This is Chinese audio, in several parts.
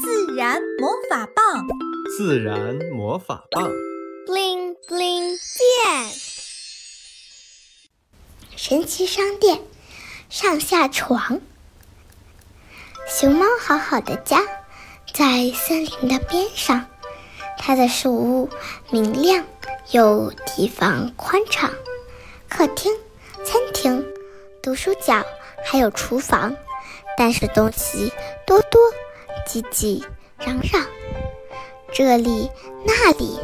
自然魔法棒，自然魔法棒，bling bling 变。神奇商店，上下床。熊猫好好的家，在森林的边上，它的树屋明亮又地方宽敞，客厅、餐厅、读书角还有厨房。但是东西多多，叽叽嚷嚷，这里那里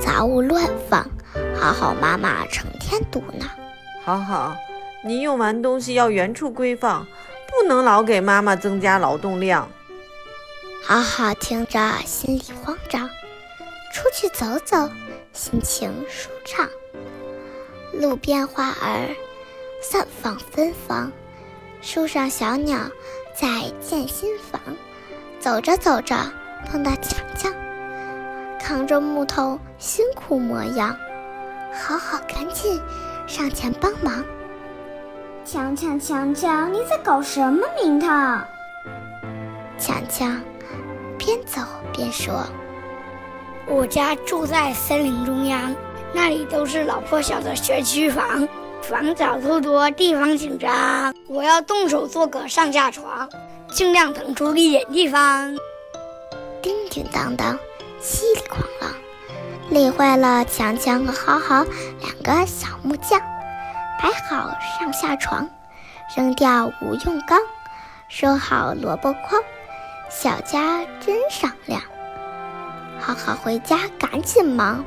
杂物乱放，好好妈妈成天嘟囔：“好好，你用完东西要原处归放，不能老给妈妈增加劳动量。”好好听着心里慌张，出去走走，心情舒畅。路边花儿散放芬芳，树上小鸟。在建新房，走着走着碰到强强，扛着木头辛苦模样，好好赶紧上前帮忙。强强强强，你在搞什么名堂？强强边走边说：“我家住在森林中央，那里都是老破小的学区房。”房角度多，地方紧张，我要动手做个上下床，尽量腾出一点地方。叮叮当当，稀里哐啷，累坏了强强和好好两个小木匠。摆好上下床，扔掉无用钢，收好萝卜筐，小家真敞亮。好好回家赶紧忙，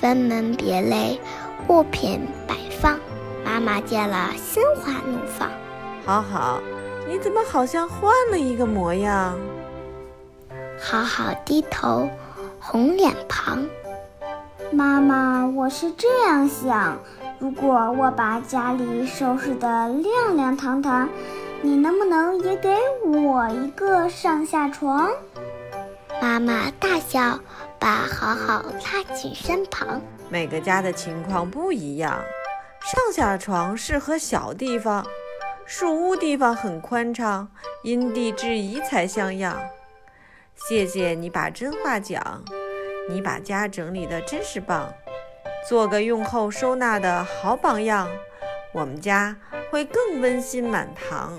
分门别类，物品摆放。妈妈见了，心花怒放。好好，你怎么好像换了一个模样？好好低头，红脸庞。妈妈，我是这样想：如果我把家里收拾得亮亮堂堂，你能不能也给我一个上下床？妈妈大笑，把好好拉进身旁。每个家的情况不一样。上下床适合小地方，树屋地方很宽敞，因地制宜才像样。谢谢你把真话讲，你把家整理的真是棒，做个用后收纳的好榜样，我们家会更温馨满堂。